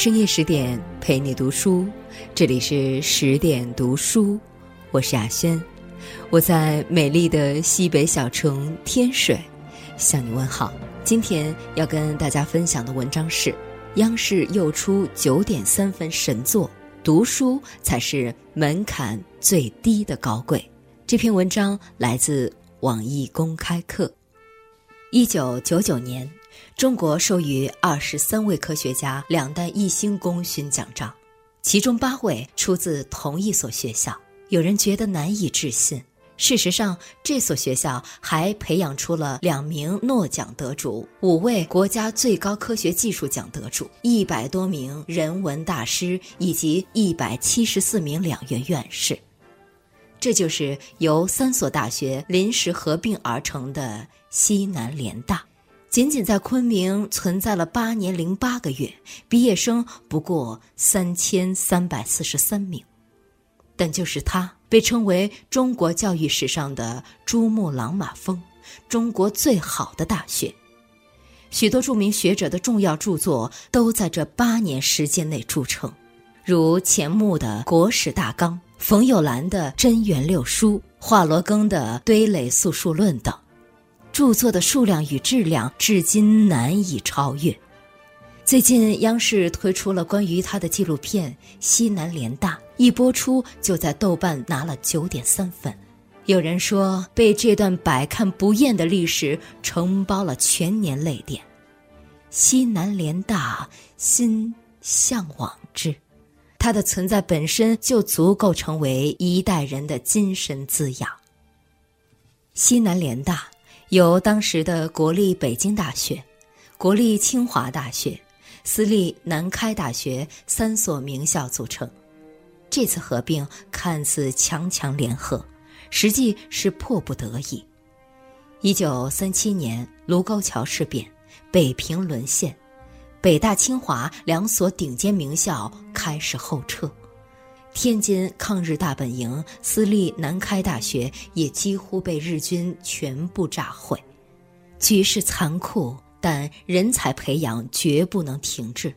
深夜十点陪你读书，这里是十点读书，我是雅轩，我在美丽的西北小城天水向你问好。今天要跟大家分享的文章是：央视又出九点三分神作，读书才是门槛最低的高贵。这篇文章来自网易公开课。一九九九年。中国授予二十三位科学家两弹一星功勋奖章，其中八位出自同一所学校。有人觉得难以置信，事实上，这所学校还培养出了两名诺奖得主、五位国家最高科学技术奖得主、一百多名人文大师以及一百七十四名两院院士。这就是由三所大学临时合并而成的西南联大。仅仅在昆明存在了八年零八个月，毕业生不过三千三百四十三名，但就是它被称为中国教育史上的珠穆朗玛峰，中国最好的大学。许多著名学者的重要著作都在这八年时间内铸成，如钱穆的《国史大纲》，冯友兰的《真元六书》，华罗庚的《堆垒素数论》等。著作的数量与质量至今难以超越。最近央视推出了关于他的纪录片《西南联大》，一播出就在豆瓣拿了九点三分。有人说被这段百看不厌的历史承包了全年泪点。西南联大，心向往之，它的存在本身就足够成为一代人的精神滋养。西南联大。由当时的国立北京大学、国立清华大学、私立南开大学三所名校组成。这次合并看似强强联合，实际是迫不得已。一九三七年卢沟桥事变，北平沦陷，北大、清华两所顶尖名校开始后撤。天津抗日大本营、私立南开大学也几乎被日军全部炸毁，局势残酷，但人才培养绝不能停滞。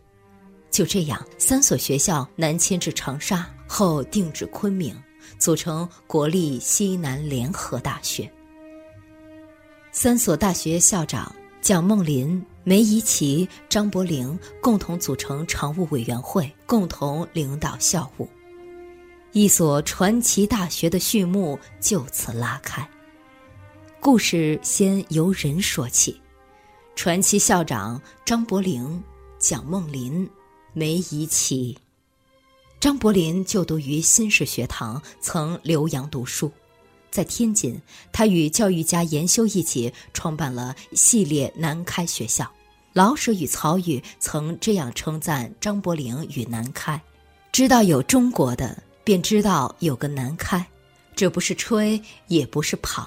就这样，三所学校南迁至长沙，后定址昆明，组成国立西南联合大学。三所大学校长蒋梦麟、梅贻琦、张伯苓共同组成常务委员会，共同领导校务。一所传奇大学的序幕就此拉开。故事先由人说起：传奇校长张伯苓、蒋梦麟、梅贻琦。张伯苓就读于新式学堂，曾留洋读书。在天津，他与教育家严修一起创办了系列南开学校。老舍与曹禺曾这样称赞张伯苓与南开：知道有中国的。便知道有个南开，这不是吹，也不是捧，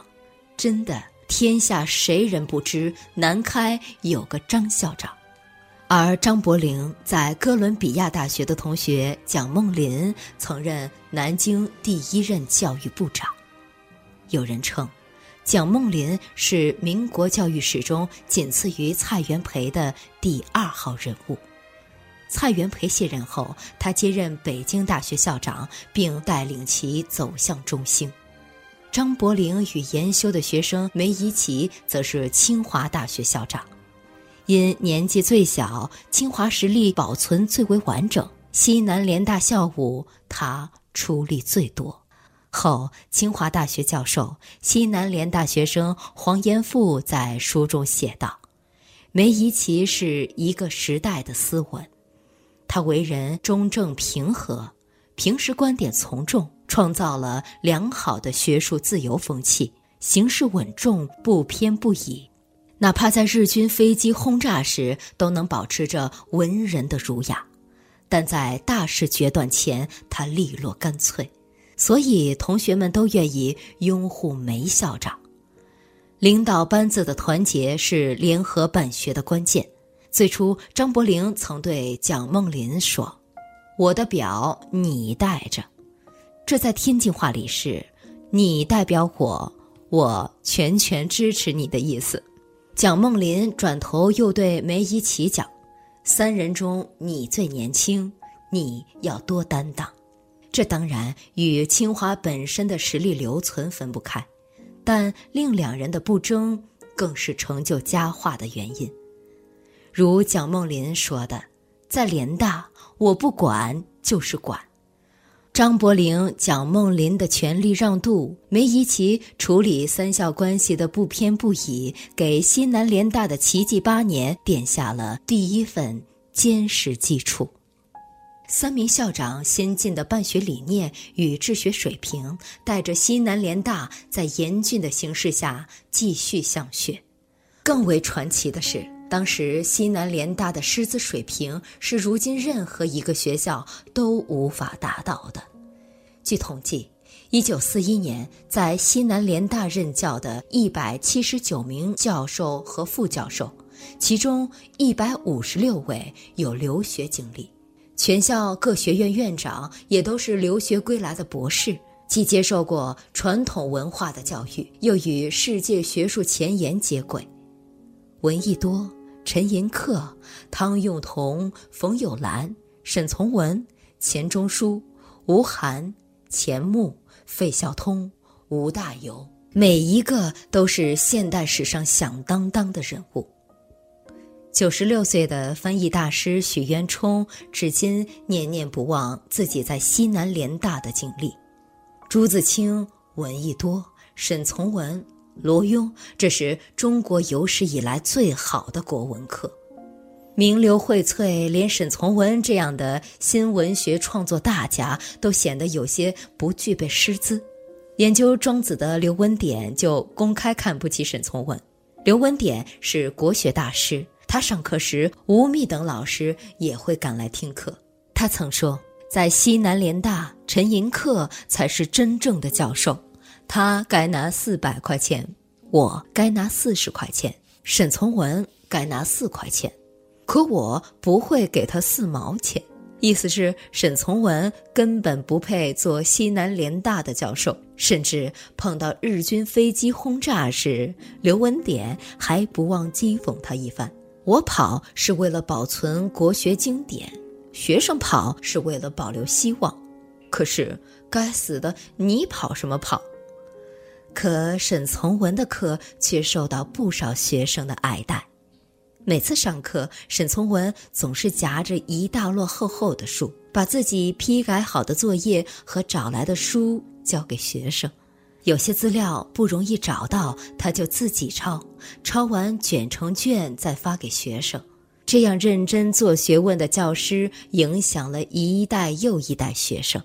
真的，天下谁人不知南开有个张校长？而张伯苓在哥伦比亚大学的同学蒋梦麟曾任南京第一任教育部长。有人称，蒋梦麟是民国教育史中仅次于蔡元培的第二号人物。蔡元培卸任后，他接任北京大学校长，并带领其走向中兴。张伯苓与研修的学生梅贻琦则是清华大学校长。因年纪最小，清华实力保存最为完整，西南联大校务他出力最多。后清华大学教授、西南联大学生黄延富在书中写道：“梅贻琦是一个时代的斯文。”他为人中正平和，平时观点从众，创造了良好的学术自由风气，行事稳重，不偏不倚，哪怕在日军飞机轰炸时，都能保持着文人的儒雅。但在大事决断前，他利落干脆，所以同学们都愿意拥护梅校长。领导班子的团结是联合办学的关键。最初，张伯苓曾对蒋梦麟说：“我的表你带着。”这在天津话里是“你代表我，我全权支持你的意思。”蒋梦麟转头又对梅贻琦讲：“三人中你最年轻，你要多担当。这当然与清华本身的实力留存分不开，但令两人的不争更是成就佳话的原因。如蒋梦麟说的：“在联大，我不管就是管。”张伯苓、蒋梦麟的权力让渡，梅贻琦处理三校关系的不偏不倚，给西南联大的奇迹八年奠下了第一份坚实基础。三名校长先进的办学理念与治学水平，带着西南联大在严峻的形势下继续向学。更为传奇的是，当时西南联大的师资水平是如今任何一个学校都无法达到的。据统计，一九四一年在西南联大任教的一百七十九名教授和副教授，其中一百五十六位有留学经历。全校各学院院长也都是留学归来的博士，既接受过传统文化的教育，又与世界学术前沿接轨。闻一多、陈寅恪、汤用彤、冯友兰、沈从文、钱钟书、吴晗、钱穆、费孝通、吴大猷，每一个都是现代史上响当当的人物。九十六岁的翻译大师许渊冲，至今念念不忘自己在西南联大的经历。朱自清、闻一多、沈从文、罗庸，这是中国有史以来最好的国文课。名流荟萃，连沈从文这样的新文学创作大家都显得有些不具备师资。研究庄子的刘文典就公开看不起沈从文。刘文典是国学大师。他上课时，吴宓等老师也会赶来听课。他曾说，在西南联大，陈寅恪才是真正的教授，他该拿四百块钱，我该拿四十块钱，沈从文该拿四块钱，可我不会给他四毛钱。意思是，沈从文根本不配做西南联大的教授，甚至碰到日军飞机轰炸时，刘文典还不忘讥讽他一番。我跑是为了保存国学经典，学生跑是为了保留希望。可是，该死的，你跑什么跑？可沈从文的课却受到不少学生的爱戴。每次上课，沈从文总是夹着一大摞厚厚的书，把自己批改好的作业和找来的书交给学生。有些资料不容易找到，他就自己抄，抄完卷成卷再发给学生。这样认真做学问的教师，影响了一代又一代学生。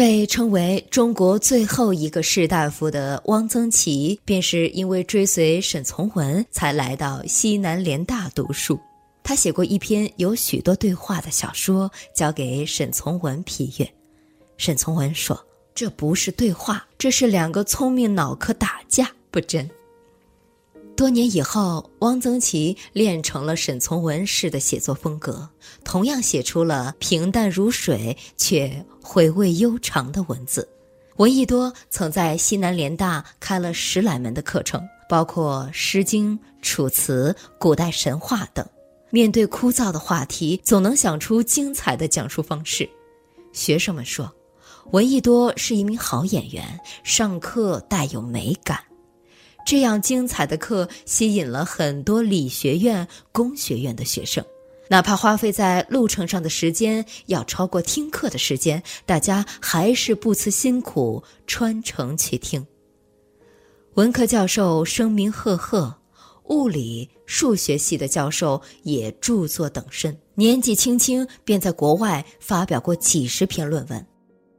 被称为中国最后一个士大夫的汪曾祺，便是因为追随沈从文，才来到西南联大读书。他写过一篇有许多对话的小说，交给沈从文批阅。沈从文说。这不是对话，这是两个聪明脑壳打架，不真。多年以后，汪曾祺练成了沈从文式的写作风格，同样写出了平淡如水却回味悠长的文字。闻一多曾在西南联大开了十来门的课程，包括《诗经》《楚辞》《古代神话》等。面对枯燥的话题，总能想出精彩的讲述方式。学生们说。闻一多是一名好演员，上课带有美感。这样精彩的课吸引了很多理学院、工学院的学生，哪怕花费在路程上的时间要超过听课的时间，大家还是不辞辛苦穿城去听。文科教授声名赫赫，物理、数学系的教授也著作等身，年纪轻轻便在国外发表过几十篇论文。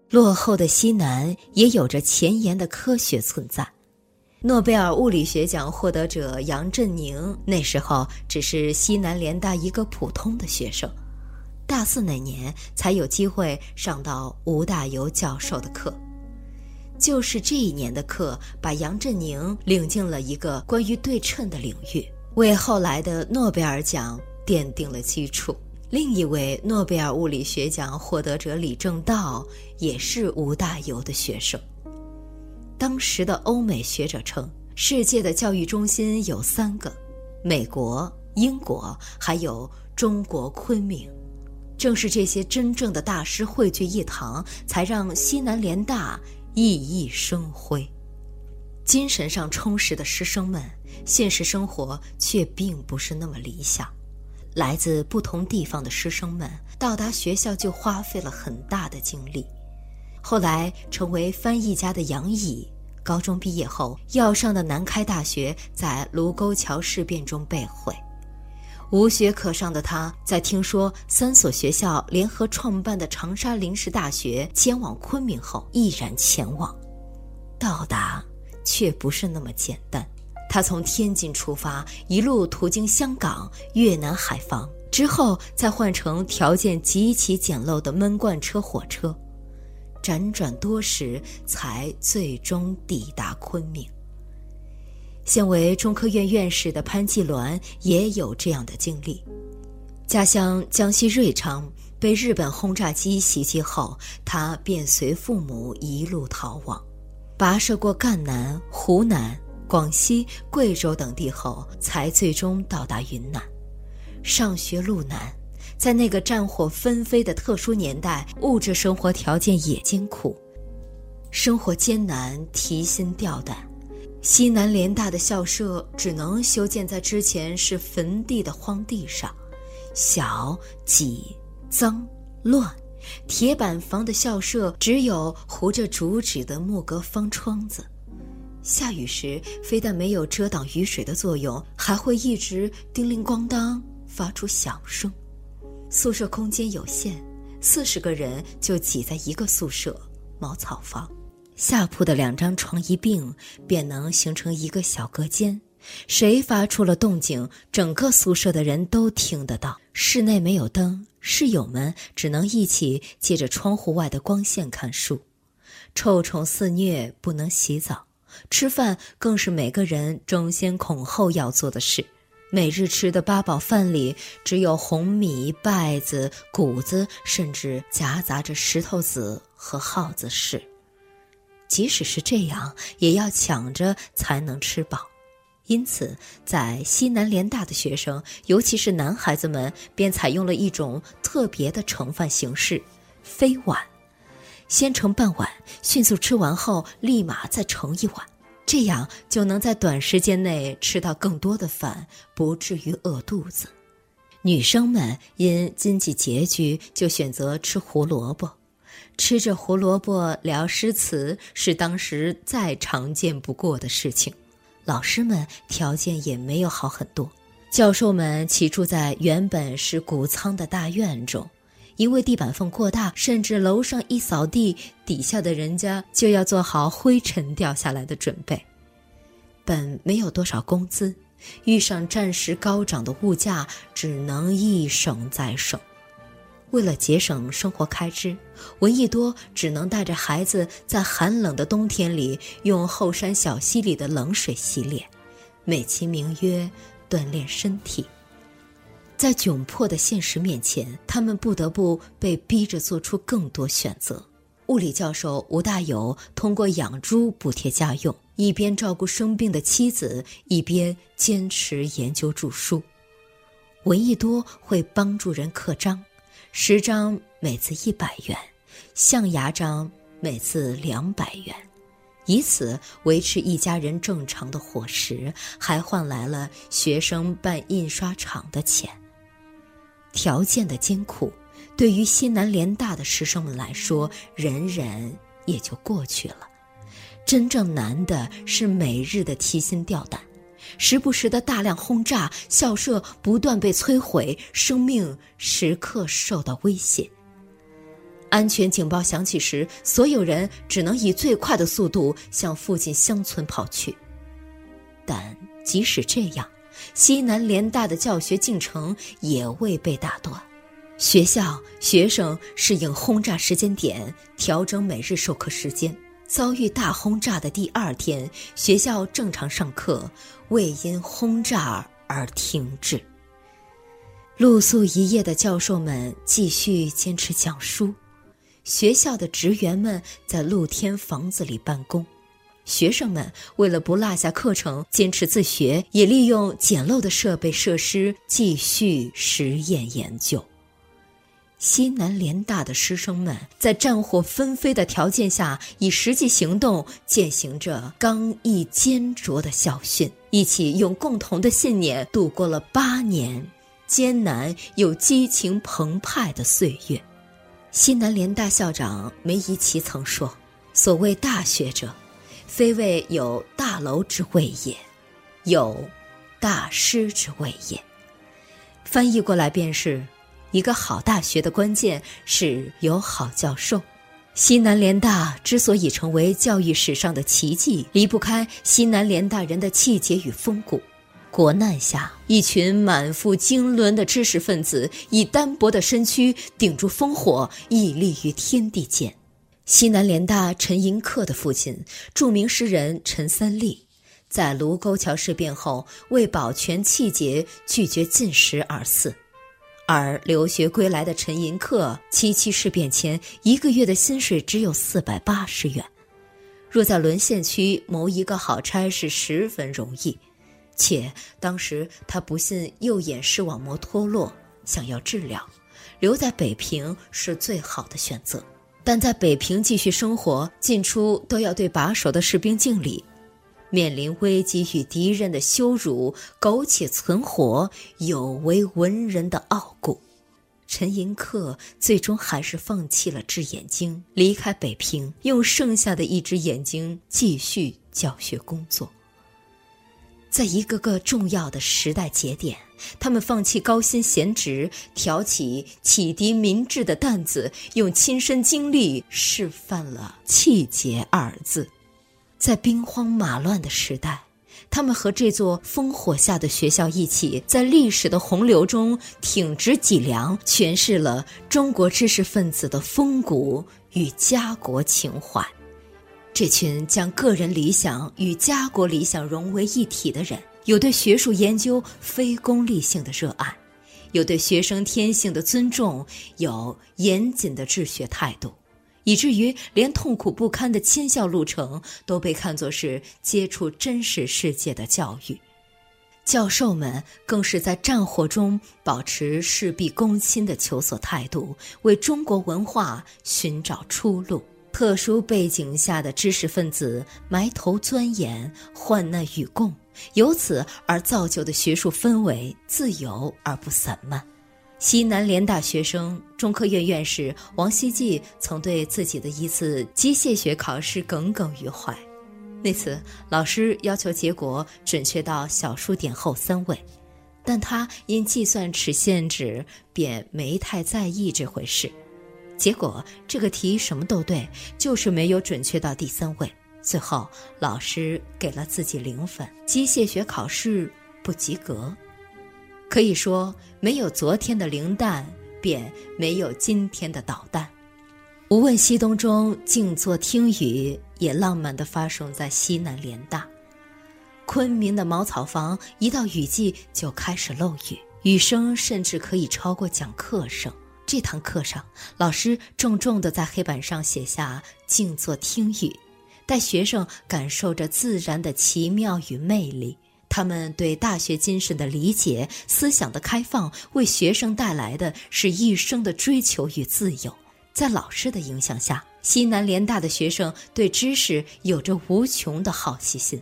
落后的西南也有着前沿的科学存在。诺贝尔物理学奖获得者杨振宁那时候只是西南联大一个普通的学生，大四那年才有机会上到吴大猷教授的课。就是这一年的课，把杨振宁领进了一个关于对称的领域，为后来的诺贝尔奖奠定了基础。另一位诺贝尔物理学奖获得者李政道也是吴大猷的学生。当时的欧美学者称，世界的教育中心有三个：美国、英国，还有中国昆明。正是这些真正的大师汇聚一堂，才让西南联大熠熠生辉。精神上充实的师生们，现实生活却并不是那么理想。来自不同地方的师生们到达学校就花费了很大的精力。后来成为翻译家的杨乙，高中毕业后要上的南开大学，在卢沟桥事变中被毁。无学可上的他，在听说三所学校联合创办的长沙临时大学迁往昆明后，毅然前往。到达却不是那么简单。他从天津出发，一路途经香港、越南海防，之后再换乘条件极其简陋的闷罐车火车，辗转多时，才最终抵达昆明。现为中科院院士的潘季鸾也有这样的经历。家乡江西瑞昌被日本轰炸机袭击后，他便随父母一路逃亡，跋涉过赣南、湖南、广西、贵州等地后，才最终到达云南。上学路难，在那个战火纷飞的特殊年代，物质生活条件也艰苦，生活艰难，提心吊胆。西南联大的校舍只能修建在之前是坟地的荒地上，小、挤、脏、乱。铁板房的校舍只有糊着竹纸的木格方窗子，下雨时非但没有遮挡雨水的作用，还会一直叮铃咣当发出响声。宿舍空间有限，四十个人就挤在一个宿舍茅草房。下铺的两张床一并，便能形成一个小隔间。谁发出了动静，整个宿舍的人都听得到。室内没有灯，室友们只能一起借着窗户外的光线看书。臭虫肆虐，不能洗澡。吃饭更是每个人争先恐后要做的事。每日吃的八宝饭里，只有红米、稗子、谷子，甚至夹杂着石头子和耗子屎。即使是这样，也要抢着才能吃饱，因此，在西南联大的学生，尤其是男孩子们，便采用了一种特别的盛饭形式——飞碗。先盛半碗，迅速吃完后，立马再盛一碗，这样就能在短时间内吃到更多的饭，不至于饿肚子。女生们因经济拮据，就选择吃胡萝卜。吃着胡萝卜聊诗词是当时再常见不过的事情，老师们条件也没有好很多，教授们起住在原本是谷仓的大院中，因为地板缝过大，甚至楼上一扫地，底下的人家就要做好灰尘掉下来的准备。本没有多少工资，遇上暂时高涨的物价，只能一省再省。为了节省生活开支，闻一多只能带着孩子在寒冷的冬天里用后山小溪里的冷水洗脸，美其名曰锻炼身体。在窘迫的现实面前，他们不得不被逼着做出更多选择。物理教授吴大有通过养猪补贴家用，一边照顾生病的妻子，一边坚持研究著书。闻一多会帮助人刻章。十张每次一百元，象牙章每次两百元，以此维持一家人正常的伙食，还换来了学生办印刷厂的钱。条件的艰苦，对于西南联大的师生们来说，忍忍也就过去了。真正难的是每日的提心吊胆。时不时的大量轰炸，校舍不断被摧毁，生命时刻受到威胁。安全警报响起时，所有人只能以最快的速度向附近乡村跑去。但即使这样，西南联大的教学进程也未被打断。学校、学生适应轰炸时间点，调整每日授课时间。遭遇大轰炸的第二天，学校正常上课未因轰炸而停滞。露宿一夜的教授们继续坚持讲书，学校的职员们在露天房子里办公，学生们为了不落下课程，坚持自学，也利用简陋的设备设施继续实验研究。西南联大的师生们在战火纷飞的条件下，以实际行动践行着刚毅坚卓的校训，一起用共同的信念度过了八年艰难又激情澎湃的岁月。西南联大校长梅贻琦曾说：“所谓大学者，非谓有大楼之谓也，有大师之谓也。”翻译过来便是。一个好大学的关键是有好教授。西南联大之所以成为教育史上的奇迹，离不开西南联大人的气节与风骨。国难下，一群满腹经纶的知识分子，以单薄的身躯顶住烽火，屹立于天地间。西南联大陈寅恪的父亲，著名诗人陈三立，在卢沟桥事变后，为保全气节，拒绝进食而死。而留学归来的陈寅恪，七七事变前一个月的薪水只有四百八十元，若在沦陷区谋一个好差事十分容易，且当时他不幸右眼视网膜脱落，想要治疗，留在北平是最好的选择。但在北平继续生活，进出都要对把守的士兵敬礼。面临危机与敌人的羞辱，苟且存活有违文人的傲骨。陈寅恪最终还是放弃了治眼睛，离开北平，用剩下的一只眼睛继续教学工作。在一个个重要的时代节点，他们放弃高薪闲职，挑起启迪民智的担子，用亲身经历示范了“气节”二字。在兵荒马乱的时代，他们和这座烽火下的学校一起，在历史的洪流中挺直脊梁，诠释了中国知识分子的风骨与家国情怀。这群将个人理想与家国理想融为一体的人，有对学术研究非功利性的热爱，有对学生天性的尊重，有严谨的治学态度。以至于连痛苦不堪的迁校路程都被看作是接触真实世界的教育，教授们更是在战火中保持事必躬亲的求索态度，为中国文化寻找出路。特殊背景下的知识分子埋头钻研，患难与共，由此而造就的学术氛围自由而不散漫。西南联大学生、中科院院士王希季曾对自己的一次机械学考试耿耿于怀。那次老师要求结果准确到小数点后三位，但他因计算尺限制，便没太在意这回事。结果这个题什么都对，就是没有准确到第三位。最后老师给了自己零分，机械学考试不及格。可以说，没有昨天的零蛋，便没有今天的导弹。无问西东中静坐听雨，也浪漫地发生在西南联大。昆明的茅草房，一到雨季就开始漏雨，雨声甚至可以超过讲课声。这堂课上，老师重重地在黑板上写下“静坐听雨”，带学生感受着自然的奇妙与魅力。他们对大学精神的理解、思想的开放，为学生带来的是一生的追求与自由。在老师的影响下，西南联大的学生对知识有着无穷的好奇心。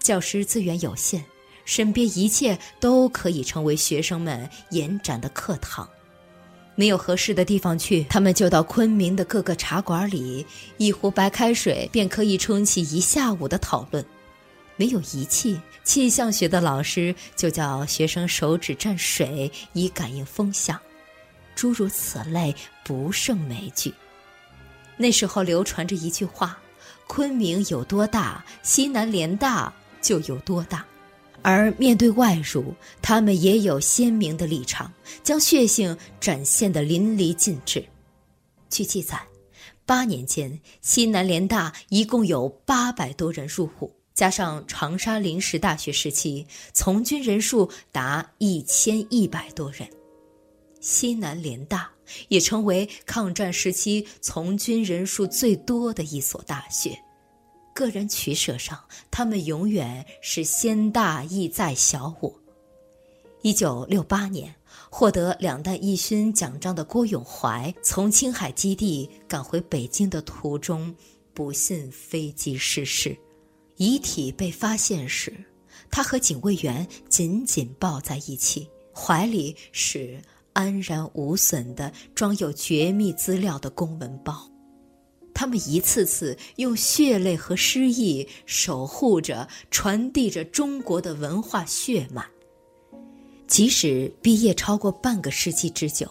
教师资源有限，身边一切都可以成为学生们延展的课堂。没有合适的地方去，他们就到昆明的各个茶馆里，一壶白开水便可以撑起一下午的讨论。没有仪器，气象学的老师就叫学生手指蘸水以感应风向，诸如此类不胜枚举。那时候流传着一句话：“昆明有多大，西南联大就有多大。”而面对外辱，他们也有鲜明的立场，将血性展现得淋漓尽致。据记载，八年间，西南联大一共有八百多人入伍。加上长沙临时大学时期，从军人数达一千一百多人。西南联大也成为抗战时期从军人数最多的一所大学。个人取舍上，他们永远是先大义在小我。一九六八年，获得两弹一勋奖章的郭永怀从青海基地赶回北京的途中，不幸飞机失事，遗体被发现时，他和警卫员紧紧抱在一起，怀里是安然无损的装有绝密资料的公文包。他们一次次用血泪和诗意守护着、传递着中国的文化血脉。即使毕业超过半个世纪之久，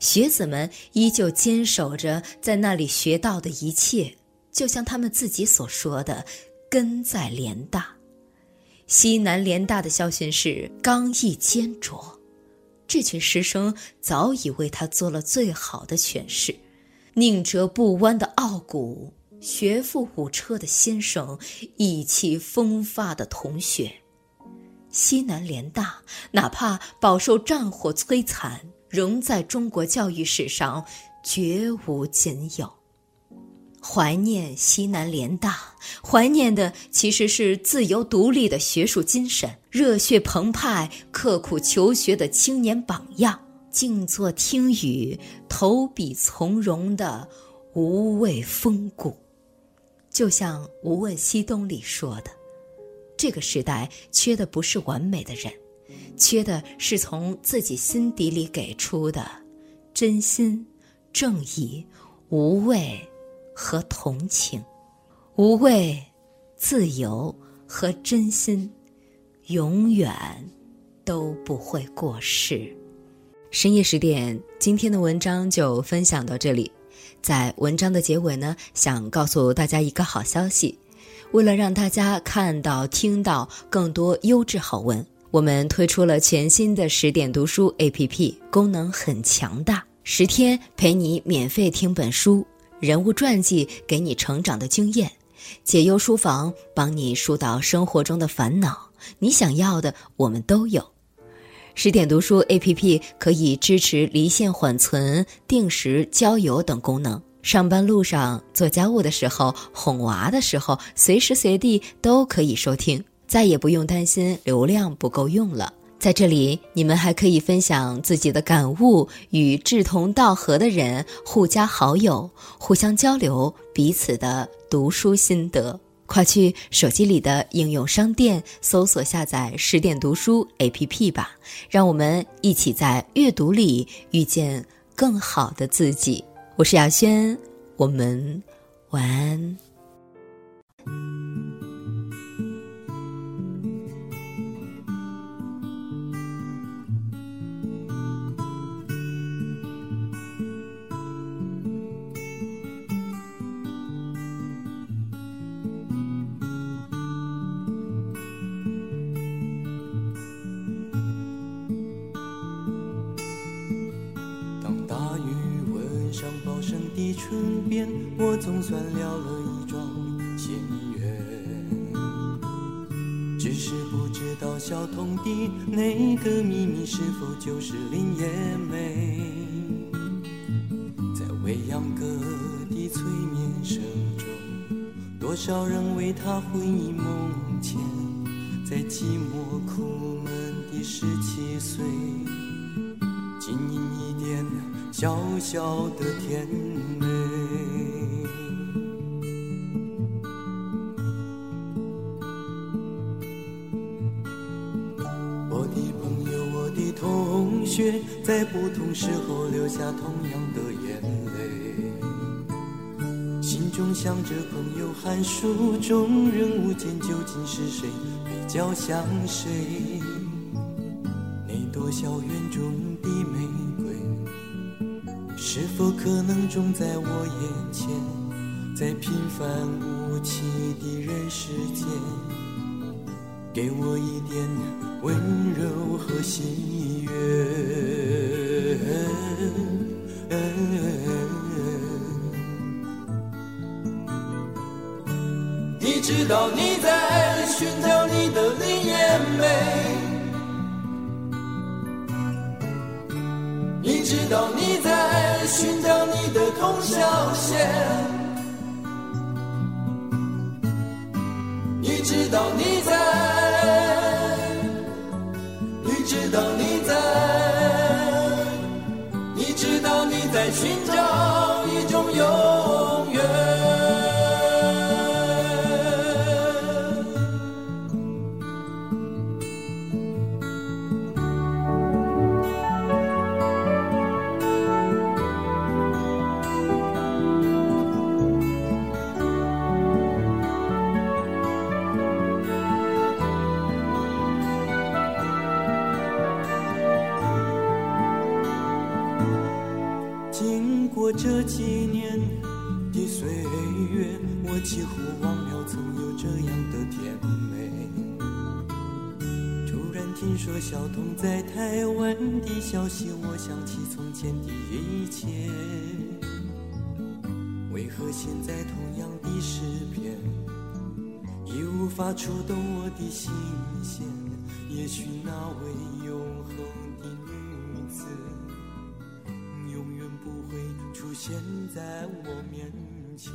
学子们依旧坚守着在那里学到的一切，就像他们自己所说的：“根在联大。”西南联大的校训是刚毅坚卓，这群师生早已为他做了最好的诠释。宁折不弯的傲骨，学富五车的先生，意气风发的同学。西南联大哪怕饱受战火摧残，仍在中国教育史上绝无仅有。怀念西南联大，怀念的其实是自由独立的学术精神，热血澎湃、刻苦求学的青年榜样。静坐听雨，投笔从容的无畏风骨，就像《无问西东》里说的：“这个时代缺的不是完美的人，缺的是从自己心底里给出的真心、正义、无畏和同情。无畏、自由和真心，永远都不会过时。”深夜十点，今天的文章就分享到这里。在文章的结尾呢，想告诉大家一个好消息：为了让大家看到、听到更多优质好文，我们推出了全新的十点读书 APP，功能很强大，十天陪你免费听本书，人物传记给你成长的经验，解忧书房帮你疏导生活中的烦恼，你想要的我们都有。十点读书 APP 可以支持离线缓存、定时交友等功能。上班路上、做家务的时候、哄娃的时候，随时随地都可以收听，再也不用担心流量不够用了。在这里，你们还可以分享自己的感悟，与志同道合的人互加好友，互相交流彼此的读书心得。快去手机里的应用商店搜索下载十点读书 APP 吧，让我们一起在阅读里遇见更好的自己。我是雅轩，我们晚安。唇边，我总算了了一桩心愿，只是不知道小童的那个秘密是否就是林叶梅。在未央歌的催眠声中，多少人为他魂萦梦牵，在寂寞苦闷的十七岁，今小小的甜美。我的朋友，我的同学在不同时候流下同样的眼泪，心中想着朋友寒暑中人无间究竟是谁比较像谁？可能种在我眼前？在平凡无奇的人世间，给我一点温柔和喜悦。你知道你在寻找你的林叶梅，你知道你在寻找你的通宵线，你知道你在。过这几年的岁月，我几乎忘了曾有这样的甜美。突然听说小童在台湾的消息，我想起从前的一切。为何现在同样的诗篇，已无法触动我的心弦？也许那位现在我面前。